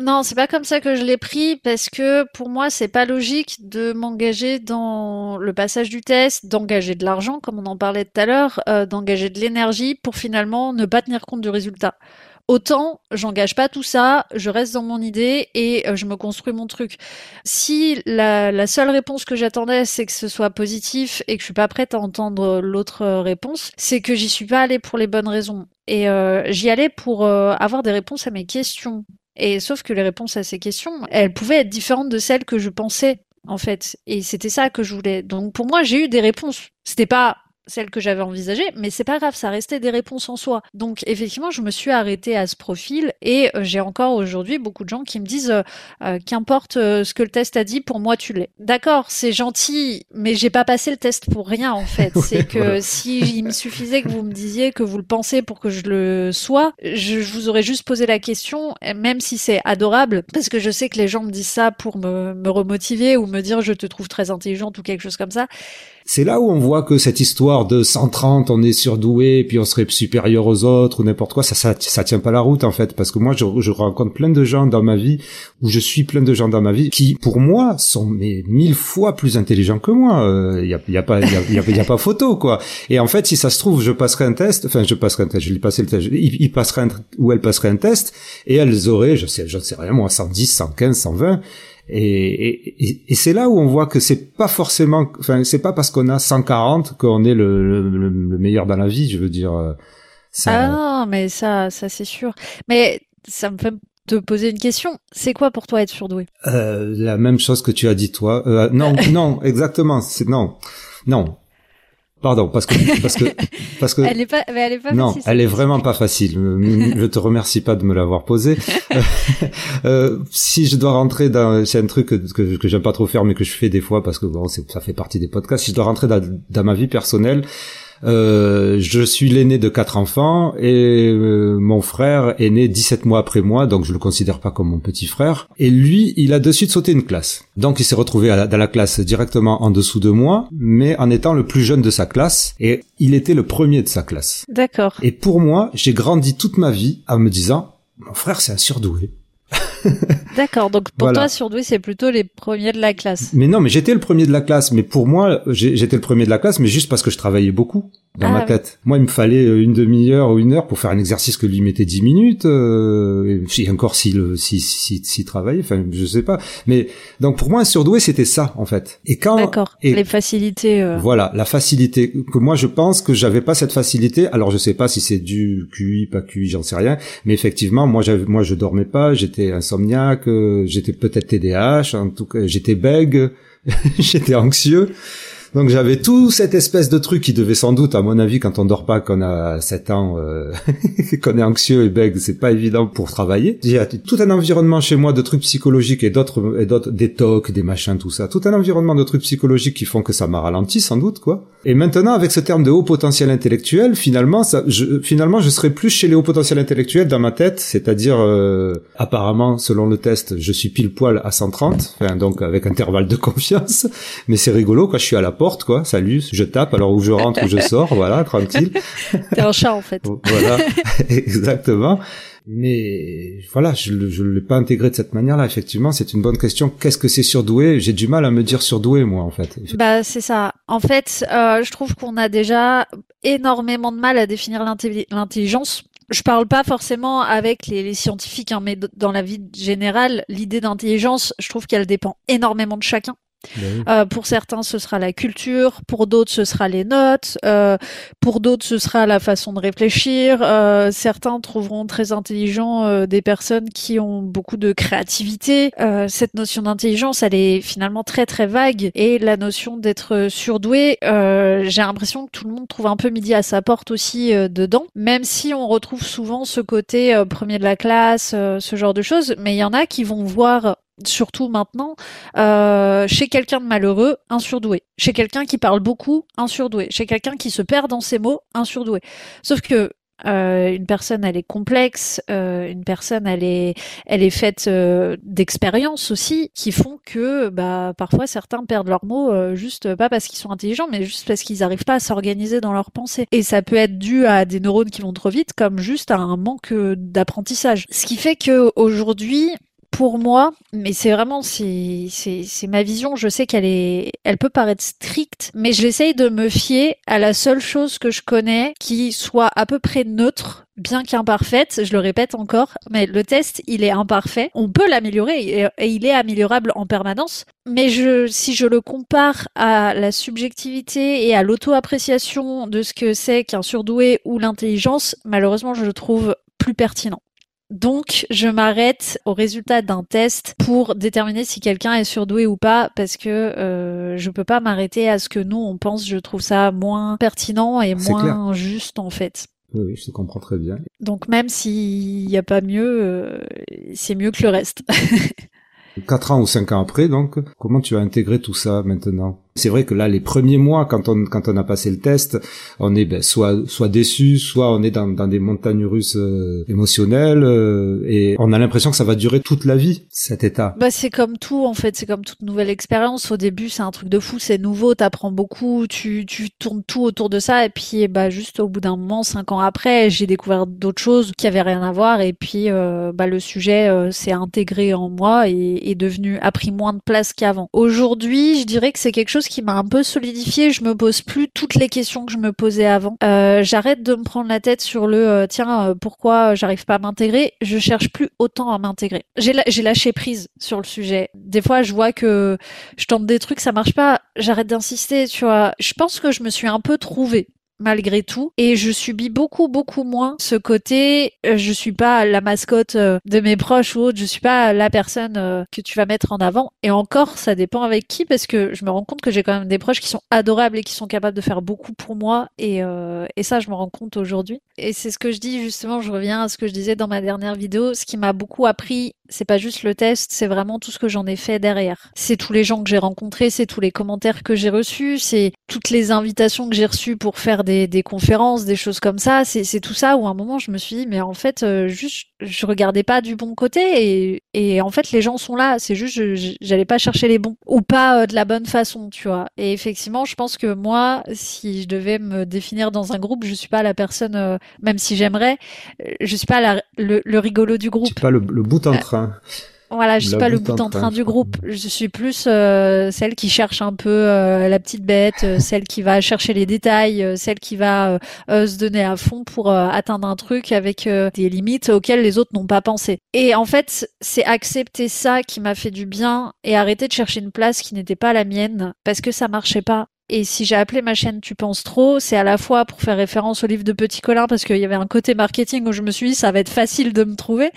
Non, c'est pas comme ça que je l'ai pris parce que pour moi, c'est pas logique de m'engager dans le passage du test, d'engager de l'argent, comme on en parlait tout à l'heure, euh, d'engager de l'énergie pour finalement ne pas tenir compte du résultat. Autant, j'engage pas tout ça, je reste dans mon idée et euh, je me construis mon truc. Si la, seule réponse que j'attendais, c'est que ce soit positif et que je suis pas prête à entendre l'autre réponse, c'est que j'y suis pas allée pour les bonnes raisons. Et euh, j'y allais pour avoir des réponses à mes questions. Et sauf que les réponses à ces questions, elles pouvaient être différentes de celles que je pensais en fait. Et c'était ça que je voulais. Donc pour moi, j'ai eu des réponses. C'était pas celle que j'avais envisagée, mais c'est pas grave, ça restait des réponses en soi. Donc effectivement, je me suis arrêtée à ce profil et euh, j'ai encore aujourd'hui beaucoup de gens qui me disent euh, euh, qu'importe ce que le test a dit, pour moi tu l'es. D'accord, c'est gentil, mais j'ai pas passé le test pour rien en fait. c'est que si il me suffisait que vous me disiez que vous le pensez pour que je le sois, je, je vous aurais juste posé la question, même si c'est adorable, parce que je sais que les gens me disent ça pour me, me remotiver ou me dire je te trouve très intelligente ou quelque chose comme ça. C'est là où on voit que cette histoire de 130, on est surdoué, puis on serait supérieur aux autres ou n'importe quoi, ça, ça, ça tient pas la route en fait, parce que moi je, je, rencontre plein de gens dans ma vie, ou je suis plein de gens dans ma vie qui, pour moi, sont mais mille fois plus intelligents que moi. Il euh, y, a, y, a, pas, y, a, y, a, pas photo quoi. Et en fait, si ça se trouve, je passerai un test, enfin je passerai un test, je lui passer le test, il, il passerait ou elle passerait un test, et elles auraient, je sais, je ne sais rien moi, 110, 115, 120 et, et, c'est là où on voit que c'est pas forcément, enfin c'est pas parce qu'on a 140 qu'on est le, le, meilleur dans la vie, je veux dire. Euh, ça... Ah non, mais ça, ça c'est sûr. Mais ça me fait te poser une question. C'est quoi pour toi être surdoué? Euh, La même chose que tu as dit toi. Euh, non, non, exactement. C'est non, non. Pardon, parce que parce que parce que elle est pas, elle est pas non, elle est vraiment pas facile. je te remercie pas de me l'avoir posée. euh, si je dois rentrer dans, c'est un truc que que, que j'aime pas trop faire, mais que je fais des fois parce que bon, ça fait partie des podcasts. Si je dois rentrer dans, dans ma vie personnelle, euh, je suis l'aîné de quatre enfants et euh, mon frère est né 17 mois après moi, donc je le considère pas comme mon petit frère. Et lui, il a de suite sauté une classe. Donc il s'est retrouvé dans la classe directement en dessous de moi, mais en étant le plus jeune de sa classe. Et il était le premier de sa classe. D'accord. Et pour moi, j'ai grandi toute ma vie en me disant, mon frère c'est un surdoué. D'accord, donc pour toi, surdoué, c'est plutôt les premiers de la classe. Mais non, mais j'étais le premier de la classe. Mais pour moi, j'étais le premier de la classe, mais juste parce que je travaillais beaucoup dans ma ah tête. Moi, il me fallait euh, une demi-heure ou une heure pour faire un exercice que lui mettait dix minutes. Euh, et encore s'il si, si, si, travaillait, enfin, je sais pas. Mais donc pour moi, un surdoué, c'était ça en fait. Et quand d'accord, les facilités. Euh... Voilà, la facilité que moi je pense que j'avais pas cette facilité. Alors je sais pas si c'est du QI, pas QI, j'en sais rien. Mais effectivement, moi, moi, je dormais pas, j'étais insomniaque j'étais peut-être TDAH, en tout cas j'étais bègue, j'étais anxieux. Donc j'avais tout cette espèce de truc qui devait sans doute, à mon avis, quand on dort pas, qu'on a 7 ans, euh, qu'on est anxieux et bègue, c'est pas évident pour travailler. Il y a tout un environnement chez moi de trucs psychologiques et d'autres, et d'autres, des tocs, des machins, tout ça. Tout un environnement de trucs psychologiques qui font que ça m'a ralenti sans doute, quoi. Et maintenant, avec ce terme de haut potentiel intellectuel, finalement, ça, je, finalement, je serais plus chez les hauts potentiels intellectuels dans ma tête, c'est-à-dire, euh, apparemment, selon le test, je suis pile poil à 130, enfin, donc avec intervalle de confiance. Mais c'est rigolo, quand je suis à la porte, quoi. Salut, je tape, alors où je rentre, où je sors, voilà, tranquille. T'es un chat, en fait. voilà, exactement. Mais voilà, je ne l'ai pas intégré de cette manière-là. Effectivement, c'est une bonne question. Qu'est-ce que c'est surdoué J'ai du mal à me dire surdoué, moi, en fait. Bah, c'est ça. En fait, euh, je trouve qu'on a déjà énormément de mal à définir l'intelligence. Je parle pas forcément avec les, les scientifiques, hein, mais dans la vie générale, l'idée d'intelligence, je trouve qu'elle dépend énormément de chacun. Ben euh, pour certains, ce sera la culture, pour d'autres, ce sera les notes, euh, pour d'autres, ce sera la façon de réfléchir. Euh, certains trouveront très intelligents euh, des personnes qui ont beaucoup de créativité. Euh, cette notion d'intelligence, elle est finalement très très vague, et la notion d'être surdoué, j'ai l'impression que tout le monde trouve un peu midi à sa porte aussi dedans, même si on retrouve souvent ce côté premier de la classe, ce genre de choses. Mais il y en a qui vont voir surtout maintenant, euh, chez quelqu'un de malheureux, un surdoué. Chez quelqu'un qui parle beaucoup, un surdoué. Chez quelqu'un qui se perd dans ses mots, un surdoué. Sauf que euh, une personne, elle est complexe. Euh, une personne, elle est, elle est faite euh, d'expériences aussi qui font que, bah, parfois certains perdent leurs mots juste pas parce qu'ils sont intelligents, mais juste parce qu'ils n'arrivent pas à s'organiser dans leurs pensées. Et ça peut être dû à des neurones qui vont trop vite, comme juste à un manque d'apprentissage. Ce qui fait que aujourd'hui, pour moi, mais c'est vraiment c'est ma vision. Je sais qu'elle est, elle peut paraître stricte, mais j'essaye de me fier à la seule chose que je connais qui soit à peu près neutre, bien qu'imparfaite. Je le répète encore, mais le test il est imparfait. On peut l'améliorer et, il est améliorable en permanence. Mais je, si je le compare à la subjectivité et à l'auto-appréciation de ce que c'est qu'un surdoué ou l'intelligence, malheureusement je le trouve plus pertinent. Donc, je m'arrête au résultat d'un test pour déterminer si quelqu'un est surdoué ou pas, parce que euh, je peux pas m'arrêter à ce que nous on pense. Je trouve ça moins pertinent et moins juste en fait. Oui, je te comprends très bien. Donc, même s'il n'y a pas mieux, euh, c'est mieux que le reste. Quatre ans ou cinq ans après, donc, comment tu as intégré tout ça maintenant? C'est vrai que là, les premiers mois, quand on quand on a passé le test, on est ben, soit soit déçu, soit on est dans, dans des montagnes russes euh, émotionnelles, euh, et on a l'impression que ça va durer toute la vie cet état. Bah c'est comme tout en fait, c'est comme toute nouvelle expérience. Au début, c'est un truc de fou, c'est nouveau, t'apprends beaucoup, tu tu tournes tout autour de ça, et puis bah juste au bout d'un moment, cinq ans après, j'ai découvert d'autres choses qui avaient rien à voir, et puis euh, bah le sujet s'est intégré en moi et est devenu a pris moins de place qu'avant. Aujourd'hui, je dirais que c'est quelque chose qui m'a un peu solidifié. Je me pose plus toutes les questions que je me posais avant. Euh, j'arrête de me prendre la tête sur le euh, tiens euh, pourquoi j'arrive pas à m'intégrer. Je cherche plus autant à m'intégrer. J'ai lâché prise sur le sujet. Des fois je vois que je tente des trucs ça marche pas. J'arrête d'insister. Tu vois. Je pense que je me suis un peu trouvée malgré tout. Et je subis beaucoup beaucoup moins ce côté euh, je suis pas la mascotte euh, de mes proches ou autre je suis pas la personne euh, que tu vas mettre en avant. Et encore ça dépend avec qui parce que je me rends compte que j'ai quand même des proches qui sont adorables et qui sont capables de faire beaucoup pour moi. Et, et ça je me rends compte aujourd'hui. Et c'est ce que je dis justement je reviens à ce que je disais dans ma dernière vidéo. Ce qui m'a beaucoup appris c'est pas juste le test, c'est vraiment tout ce que j'en ai fait derrière. C'est tous les gens que j'ai rencontrés, c'est tous les commentaires que j'ai reçus, c'est toutes les invitations que j'ai reçues pour faire des, des conférences, des choses comme ça. C'est tout ça où à un moment je me suis dit, mais en fait, euh, juste, je regardais pas du bon côté et, et en fait, les gens sont là. C'est juste, j'allais pas chercher les bons ou pas euh, de la bonne façon, tu vois. Et effectivement, je pense que moi, si je devais me définir dans un groupe, je suis pas la personne, euh, même si j'aimerais, je suis pas la, le, le rigolo du groupe. Tu pas le, le bout en train. Voilà, je suis pas le bout en train du groupe. Je suis plus euh, celle qui cherche un peu euh, la petite bête, euh, celle qui va chercher les détails, celle qui va se donner à fond pour atteindre un truc avec des limites auxquelles les autres n'ont pas pensé. Et en fait, c'est accepter ça qui m'a fait du bien et arrêter de chercher une place qui n'était pas la mienne parce que ça marchait pas. Et si j'ai appelé ma chaîne Tu penses trop, c'est à la fois pour faire référence au livre de Petit Colin parce qu'il y avait un côté marketing où je me suis dit ça va être facile de me trouver.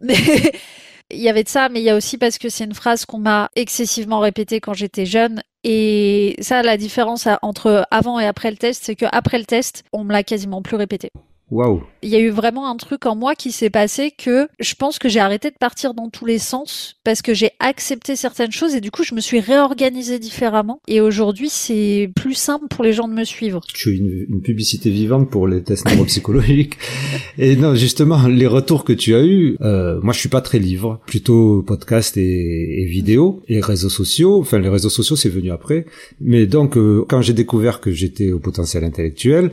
Mais il y avait de ça, mais il y a aussi parce que c'est une phrase qu'on m'a excessivement répétée quand j'étais jeune. Et ça, la différence entre avant et après le test, c'est qu'après le test, on me l'a quasiment plus répété. Waouh. Il y a eu vraiment un truc en moi qui s'est passé que je pense que j'ai arrêté de partir dans tous les sens parce que j'ai accepté certaines choses et du coup je me suis réorganisée différemment et aujourd'hui c'est plus simple pour les gens de me suivre. Tu es une, une publicité vivante pour les tests neuropsychologiques et non justement les retours que tu as eu, euh, moi je suis pas très livre, plutôt podcast et, et vidéo et réseaux sociaux. Enfin les réseaux sociaux c'est venu après, mais donc euh, quand j'ai découvert que j'étais au potentiel intellectuel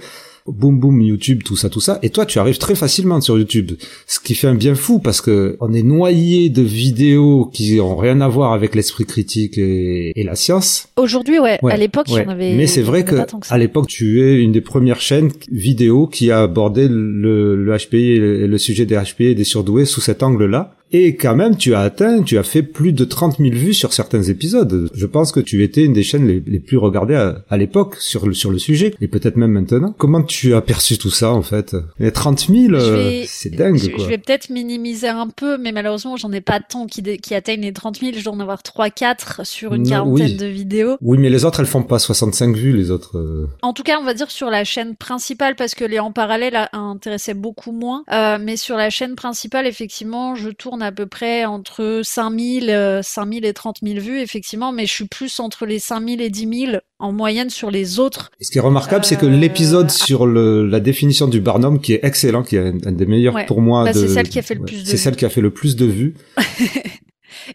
boum boum YouTube, tout ça, tout ça. Et toi, tu arrives très facilement sur YouTube, ce qui fait un bien fou parce que on est noyé de vidéos qui ont rien à voir avec l'esprit critique et, la science. Aujourd'hui, ouais. À l'époque, j'en avais. Mais c'est vrai que, à l'époque, tu es une des premières chaînes vidéo qui a abordé le, le HPI et le, le sujet des HPI et des surdoués sous cet angle-là. Et quand même, tu as atteint, tu as fait plus de 30 000 vues sur certains épisodes. Je pense que tu étais une des chaînes les, plus regardées à, l'époque sur le, sur le sujet, et peut-être même maintenant. Comment tu as perçu tout ça, en fait? Les 30 000, c'est dingue, je, quoi. Je vais peut-être minimiser un peu, mais malheureusement, j'en ai pas tant qui, qui atteignent les 30 000. Je dois en avoir 3-4 sur une quarantaine de vidéos. Oui, mais les autres, elles font pas 65 vues, les autres. Euh. En tout cas, on va dire sur la chaîne principale, parce que les en parallèle intéressaient beaucoup moins. Euh, mais sur la chaîne principale, effectivement, je tourne tourne à peu près entre 5000, 5000 et 30 000 vues, effectivement, mais je suis plus entre les 5000 et 10 000 en moyenne sur les autres. ce qui est remarquable, c'est que l'épisode sur le, la définition du Barnum, qui est excellent, qui est un, des meilleurs pour moi, bah, c'est celle qui a fait le plus de C'est celle qui a fait le plus de vues.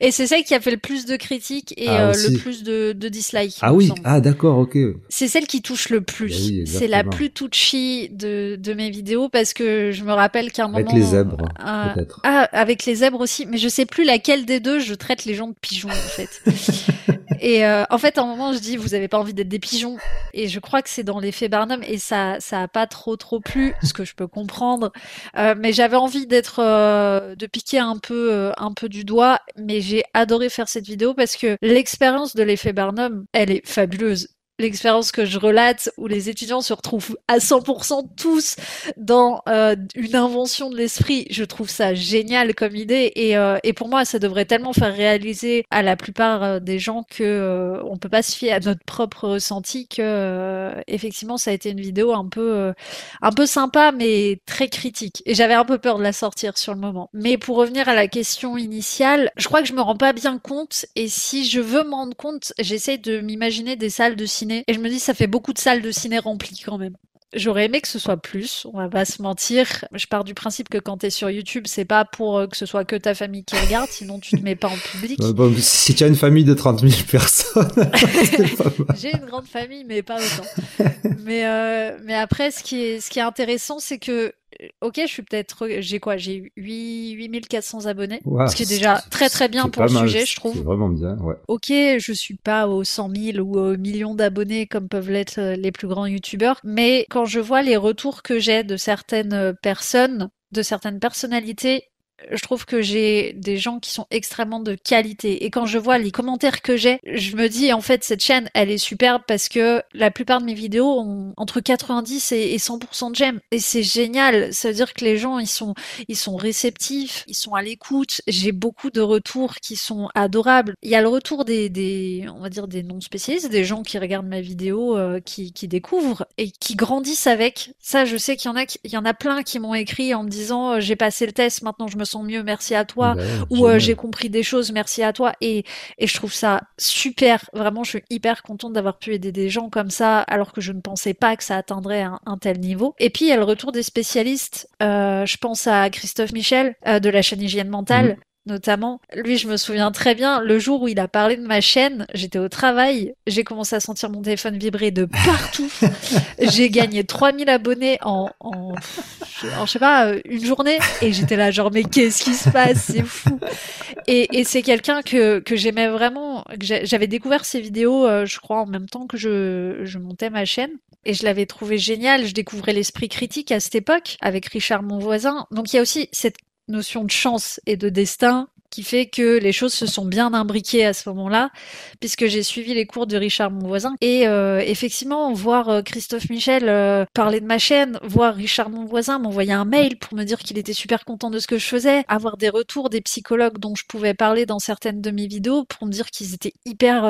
Et c'est celle qui a fait le plus de critiques et ah, euh, le plus de, de dislikes. Ah oui, ah d'accord, ok. C'est celle qui touche le plus. Ben c'est la plus touchy de, de mes vidéos parce que je me rappelle qu'à un moment. Avec les zèbres, euh, peut-être. Ah, avec les zèbres aussi, mais je sais plus laquelle des deux je traite les gens de pigeons en fait. et euh, en fait, à un moment, je dis, vous avez pas envie d'être des pigeons. Et je crois que c'est dans l'effet Barnum et ça, ça a pas trop trop plu, ce que je peux comprendre. Euh, mais j'avais envie d'être, de piquer un peu, un peu du doigt mais j'ai adoré faire cette vidéo parce que l'expérience de l'effet Barnum, elle est fabuleuse l'expérience que je relate où les étudiants se retrouvent à 100% tous dans euh, une invention de l'esprit. Je trouve ça génial comme idée et, euh, et, pour moi ça devrait tellement faire réaliser à la plupart euh, des gens que euh, on peut pas se fier à notre propre ressenti que effectivement ça a été une vidéo un peu un peu sympa mais très critique et j'avais un peu peur de la sortir sur le moment. Mais pour revenir à la question initiale, je crois que je me rends pas bien compte et si je veux me rendre compte, j'essaie de m'imaginer des salles de cinéma et je me dis, ça fait beaucoup de salles de ciné remplies quand même. J'aurais aimé que ce soit plus, on va pas se mentir. Je pars du principe que quand t'es sur YouTube, c'est pas pour euh, que ce soit que ta famille qui regarde, sinon tu te mets pas en public. bon, si tu as une famille de 30 000 personnes. J'ai une grande famille, mais pas autant. mais, euh, mais après, ce qui est, ce qui est intéressant, c'est que ok, je suis peut-être, j'ai quoi, j'ai 8, 8400 abonnés, ce qui est déjà très très bien pour le sujet, je trouve. C'est vraiment bien, ouais. Ok, je suis pas aux 100 000 ou aux millions d'abonnés comme peuvent l'être euh, les plus grands youtubeurs, mais quand je vois les retours que j'ai de certaines personnes, de certaines personnalités je trouve que j'ai des gens qui sont extrêmement de qualité. Et quand je vois les commentaires que j'ai, je me dis en fait cette chaîne, elle est superbe parce que la plupart de mes vidéos ont entre 90 et 100% de j'aime. Et c'est génial. Ça veut dire que les gens, ils sont, ils sont réceptifs, ils sont à l'écoute. J'ai beaucoup de retours qui sont adorables. Il y a le retour des, des on va dire des non spécialistes, des gens qui regardent ma vidéo, euh, qui, qui découvrent et qui grandissent avec. Ça, je sais qu'il y en a, il y en a plein qui m'ont écrit en me disant euh, j'ai passé le test, maintenant je me sens mieux, merci à toi, ou euh, j'ai compris des choses, merci à toi. Et, et je trouve ça super. Vraiment, je suis hyper contente d'avoir pu aider des gens comme ça, alors que je ne pensais pas que ça atteindrait un, tel niveau. Et puis, il y a le retour des spécialistes. Euh, je pense à Christophe Michel euh, de la chaîne Hygiène Mentale, notamment. Lui, je me souviens très bien, le jour où il a parlé de ma chaîne, j'étais au travail, j'ai commencé à sentir mon téléphone vibrer de partout. j'ai gagné 3000 abonnés en, en, en, je sais pas, une journée, et j'étais là genre, mais qu'est-ce qui se passe? C'est fou. Et, et c'est quelqu'un que, que j'aimais vraiment, j'avais découvert ses vidéos, euh, je crois, en même temps que je, je montais ma chaîne. Et je l'avais trouvé génial. Je découvrais l'esprit critique à cette époque avec Richard mon voisin. Donc il y a aussi cette notion de chance et de destin qui fait que les choses se sont bien imbriquées à ce moment-là, puisque j'ai suivi les cours de Richard mon voisin. Et euh, effectivement, voir euh, Christophe Michel euh, parler de ma chaîne, voir Richard mon voisin m'envoyer un mail pour me dire qu'il était super content de ce que je faisais, avoir des retours des psychologues dont je pouvais parler dans certaines de mes vidéos pour me dire qu'ils étaient hyper,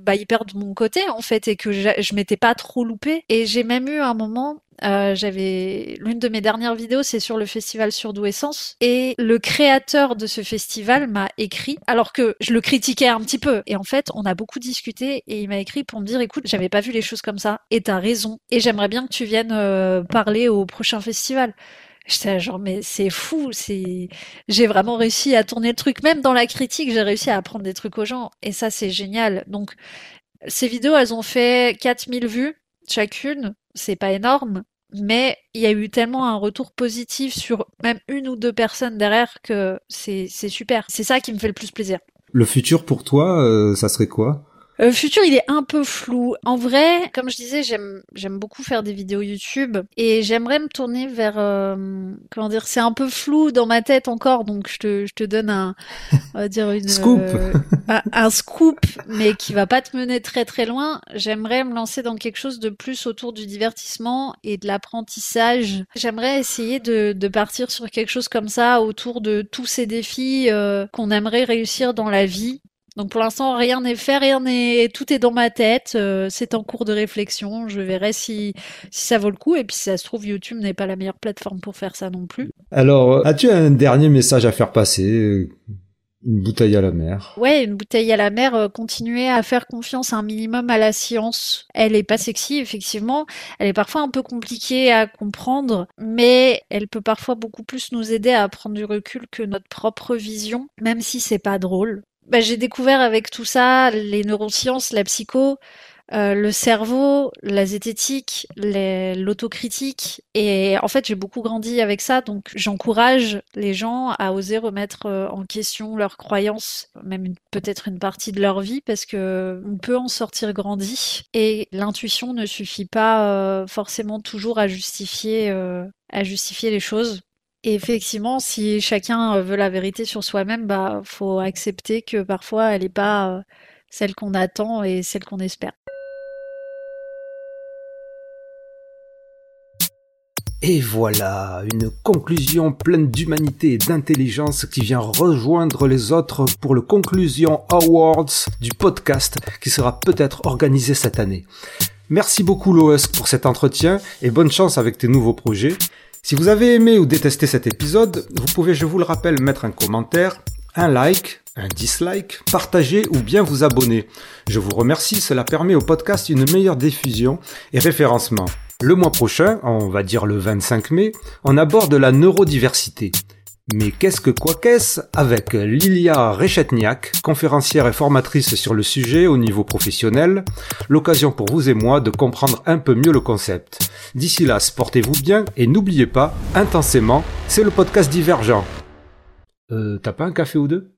bah, hyper de mon côté en fait et que je, je m'étais pas trop loupée. Et j'ai même eu un moment euh, j'avais l'une de mes dernières vidéos, c'est sur le festival Surdouessance et le créateur de ce festival m'a écrit alors que je le critiquais un petit peu. Et en fait on a beaucoup discuté et il m'a écrit pour me dire écoute j'avais pas vu les choses comme ça. Et t'as raison. Et j'aimerais bien que tu viennes euh, parler au prochain festival. J'étais genre mais c'est fou, c'est j'ai vraiment réussi à tourner le truc. Même dans la critique, j'ai réussi à apprendre des trucs aux gens. Et ça c'est génial. Donc ces vidéos, elles ont fait 4000 vues chacune. C'est pas énorme, mais il y a eu tellement un retour positif sur même une ou deux personnes derrière que c'est super. C'est ça qui me fait le plus plaisir. Le futur pour toi, euh, ça serait quoi? Le futur, il est un peu flou. En vrai, comme je disais, j'aime j'aime beaucoup faire des vidéos YouTube et j'aimerais me tourner vers euh, comment dire, c'est un peu flou dans ma tête encore, donc je te je te donne un on va dire une scoop, euh, un, scoop, mais qui va pas te mener très très loin. J'aimerais me lancer dans quelque chose de plus autour du divertissement et de l'apprentissage. J'aimerais essayer de de partir sur quelque chose comme ça autour de tous ces défis euh, qu'on aimerait réussir dans la vie Donc pour l'instant, rien n'est fait, rien n'est, tout est dans ma tête. euh, c'est en cours de réflexion. Je verrai si si ça vaut le coup. Et puis si ça se trouve, YouTube n'est pas la meilleure plateforme pour faire ça non plus. Alors, euh, as-tu un dernier message à faire passer euh, Une bouteille à la mer? Ouais, une bouteille à la mer. euh, continuer à faire confiance un minimum à la science. Elle est pas sexy, effectivement. Elle est parfois un peu compliquée à comprendre, mais elle peut parfois beaucoup plus nous aider à prendre du recul que notre propre vision, même si c'est pas drôle. Bah, j'ai découvert avec tout ça les neurosciences, la psycho, euh, le cerveau, la zététique, l'autocritique. Et en fait, j'ai beaucoup grandi avec ça, donc j'encourage les gens à oser remettre euh, en question leurs croyances, même peut-être une partie de leur vie, parce que on peut en sortir grandi. Et l'intuition ne suffit pas euh, forcément toujours à justifier, euh, à justifier les choses. Effectivement, si chacun euh, veut la vérité sur soi-même, bah, faut accepter que parfois elle n'est pas euh, celle qu'on attend et celle qu'on espère. Et voilà, une conclusion pleine d'humanité et d'intelligence qui vient rejoindre les autres pour le Conclusion Awards du podcast qui sera peut-être organisé cette année. Merci beaucoup Loes pour cet entretien et bonne chance avec tes nouveaux projets. Si vous avez aimé ou détesté cet épisode, vous pouvez, je vous le rappelle, mettre un commentaire, un like, un dislike, partager ou bien vous abonner. Je vous remercie, cela permet au podcast une meilleure diffusion et référencement. Le mois prochain, on va dire le 25 mai, on aborde la neurodiversité. Mais qu'est-ce que quoi qu'est-ce avec Lilia Rechetniak, conférencière et formatrice sur le sujet au niveau professionnel, l'occasion pour vous et moi de comprendre un peu mieux le concept. D'ici là, portez-vous bien et n'oubliez pas, intensément, c'est le podcast divergent. Euh, t'as pas un café ou deux?